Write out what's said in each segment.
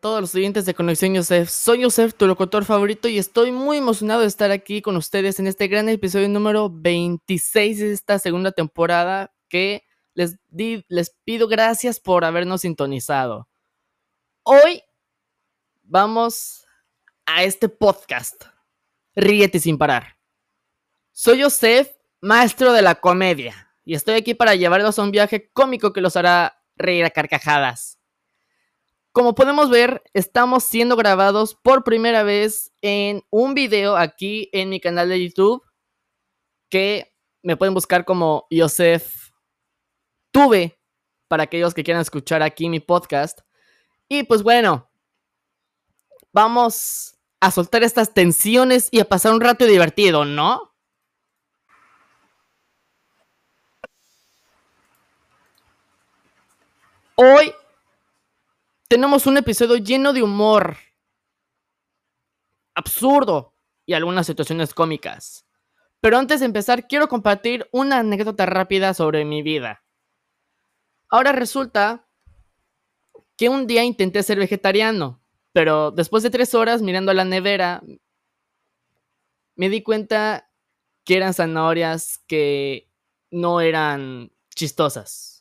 todos los oyentes de Conexión Yosef. Soy Yosef, tu locutor favorito, y estoy muy emocionado de estar aquí con ustedes en este gran episodio número 26 de esta segunda temporada que les, les pido gracias por habernos sintonizado. Hoy vamos a este podcast. Ríete sin parar. Soy Yosef, maestro de la comedia, y estoy aquí para llevarlos a un viaje cómico que los hará reír a carcajadas. Como podemos ver, estamos siendo grabados por primera vez en un video aquí en mi canal de YouTube que me pueden buscar como Yosef Tuve para aquellos que quieran escuchar aquí mi podcast. Y pues bueno, vamos a soltar estas tensiones y a pasar un rato divertido, ¿no? Hoy tenemos un episodio lleno de humor, absurdo y algunas situaciones cómicas. Pero antes de empezar, quiero compartir una anécdota rápida sobre mi vida. Ahora resulta que un día intenté ser vegetariano, pero después de tres horas mirando a la nevera, me di cuenta que eran zanahorias que no eran chistosas.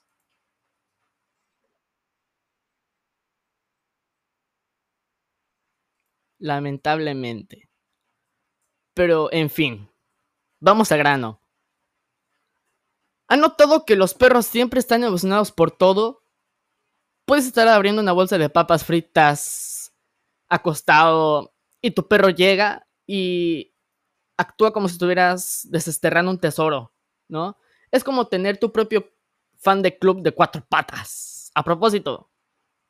Lamentablemente. Pero, en fin, vamos a grano. ¿Han notado que los perros siempre están emocionados por todo? Puedes estar abriendo una bolsa de papas fritas acostado y tu perro llega y actúa como si estuvieras desesterrando un tesoro, ¿no? Es como tener tu propio fan de club de cuatro patas. A propósito,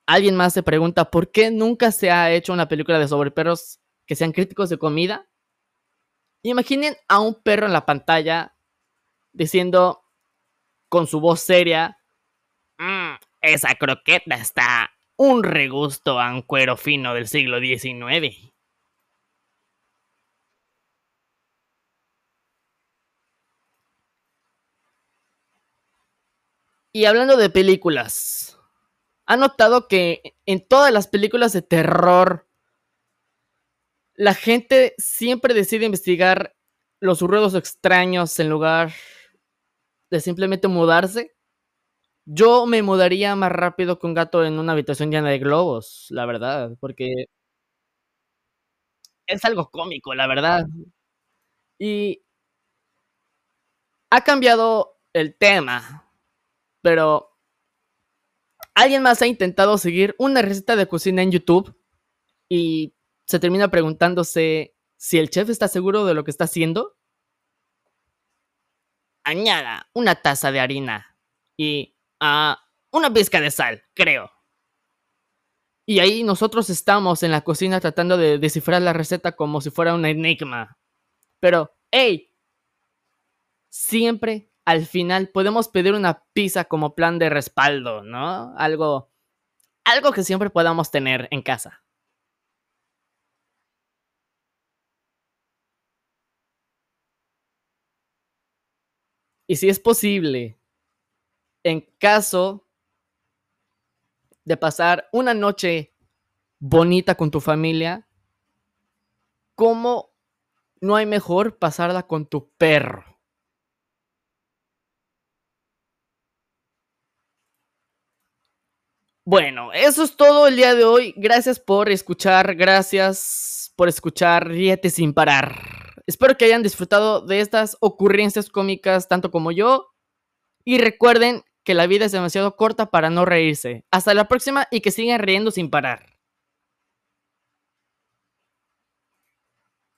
alguien más se pregunta por qué nunca se ha hecho una película de sobre perros que sean críticos de comida. Imaginen a un perro en la pantalla diciendo con su voz seria, mm, esa croqueta está un regusto a un cuero fino del siglo XIX. Y hablando de películas, ha notado que en todas las películas de terror, la gente siempre decide investigar los ruidos extraños en lugar de simplemente mudarse. Yo me mudaría más rápido que un gato en una habitación llena de globos, la verdad, porque es algo cómico, la verdad. Y ha cambiado el tema, pero alguien más ha intentado seguir una receta de cocina en YouTube y se termina preguntándose si el chef está seguro de lo que está haciendo. Añada una taza de harina y uh, una pizca de sal, creo. Y ahí nosotros estamos en la cocina tratando de descifrar la receta como si fuera un enigma. Pero, hey, siempre al final podemos pedir una pizza como plan de respaldo, ¿no? Algo, algo que siempre podamos tener en casa. Y si es posible, en caso de pasar una noche bonita con tu familia, ¿cómo no hay mejor pasarla con tu perro? Bueno, eso es todo el día de hoy. Gracias por escuchar, gracias por escuchar Ríete sin parar. Espero que hayan disfrutado de estas ocurrencias cómicas tanto como yo. Y recuerden que la vida es demasiado corta para no reírse. Hasta la próxima y que sigan riendo sin parar.